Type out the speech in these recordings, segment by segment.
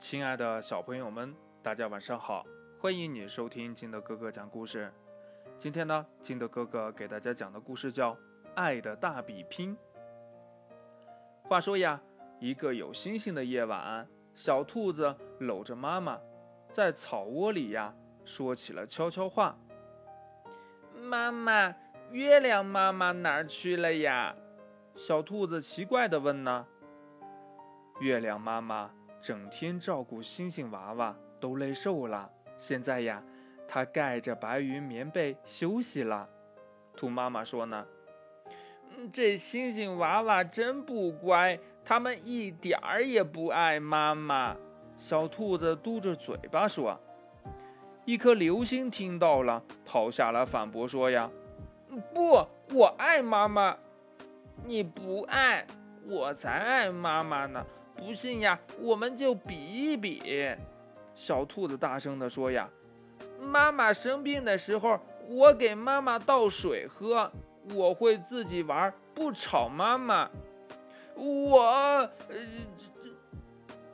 亲爱的小朋友们，大家晚上好！欢迎你收听金德哥哥讲故事。今天呢，金德哥哥给大家讲的故事叫《爱的大比拼》。话说呀，一个有星星的夜晚，小兔子搂着妈妈，在草窝里呀，说起了悄悄话：“妈妈，月亮妈妈哪儿去了呀？”小兔子奇怪地问呢。月亮妈妈。整天照顾星星娃娃都累瘦了，现在呀，它盖着白云棉被休息了。兔妈妈说呢：“嗯这星星娃娃真不乖，他们一点儿也不爱妈妈。”小兔子嘟着嘴巴说。一颗流星听到了，跑下来反驳说：“呀，不，我爱妈妈，你不爱，我才爱妈妈呢。”不信呀，我们就比一比。小兔子大声地说：“呀，妈妈生病的时候，我给妈妈倒水喝，我会自己玩，不吵妈妈。我……呃，这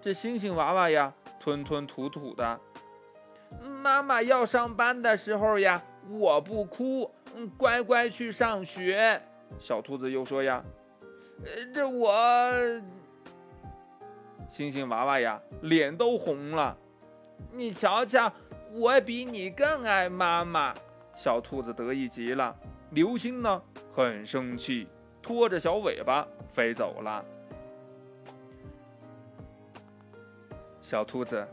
这星星娃娃呀，吞吞吐吐的。妈妈要上班的时候呀，我不哭，乖乖去上学。”小兔子又说：“呀，呃，这我……”星星娃娃呀，脸都红了。你瞧瞧，我比你更爱妈妈。小兔子得意极了。流星呢，很生气，拖着小尾巴飞走了。小兔子，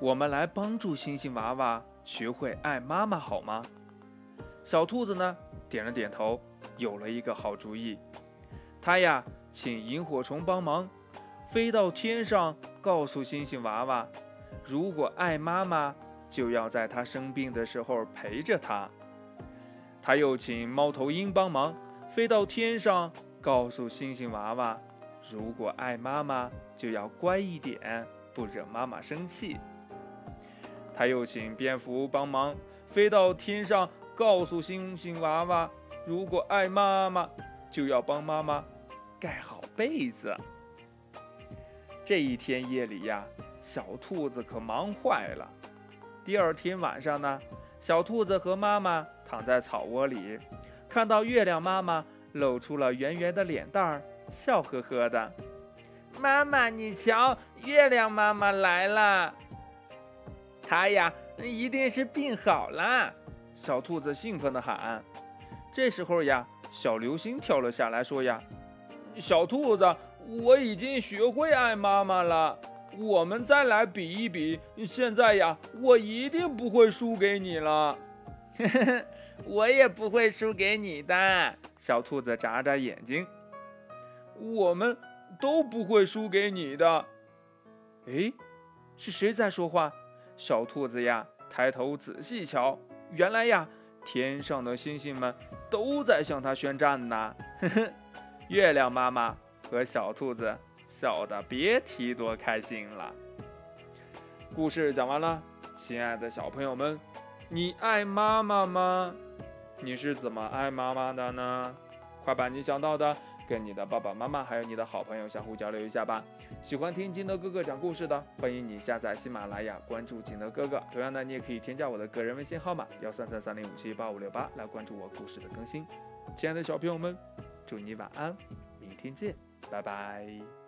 我们来帮助星星娃娃学会爱妈妈好吗？小兔子呢，点了点头，有了一个好主意。他呀，请萤火虫帮忙。飞到天上，告诉星星娃娃：“如果爱妈妈，就要在她生病的时候陪着她。”他又请猫头鹰帮忙，飞到天上，告诉星星娃娃：“如果爱妈妈，就要乖一点，不惹妈妈生气。”他又请蝙蝠帮忙，飞到天上，告诉星星娃娃：“如果爱妈妈，就要帮妈妈盖好被子。”这一天夜里呀，小兔子可忙坏了。第二天晚上呢，小兔子和妈妈躺在草窝里，看到月亮妈妈露出了圆圆的脸蛋儿，笑呵呵的。妈妈，你瞧，月亮妈妈来了。她呀，一定是病好了。小兔子兴奋地喊。这时候呀，小流星跳了下来，说：“呀，小兔子。”我已经学会爱妈妈了，我们再来比一比。现在呀，我一定不会输给你了。我也不会输给你的。小兔子眨眨眼睛，我们都不会输给你的。诶，是谁在说话？小兔子呀，抬头仔细瞧，原来呀，天上的星星们都在向它宣战呢。呵 呵月亮妈妈。和小兔子笑得别提多开心了。故事讲完了，亲爱的小朋友们，你爱妈妈吗？你是怎么爱妈妈的呢？快把你想到的跟你的爸爸妈妈还有你的好朋友相互交流一下吧。喜欢听金德哥哥讲故事的，欢迎你下载喜马拉雅，关注金德哥哥。同样的，你也可以添加我的个人微信号码幺三三三零五七八五六八来关注我故事的更新。亲爱的小朋友们，祝你晚安，明天见。拜拜。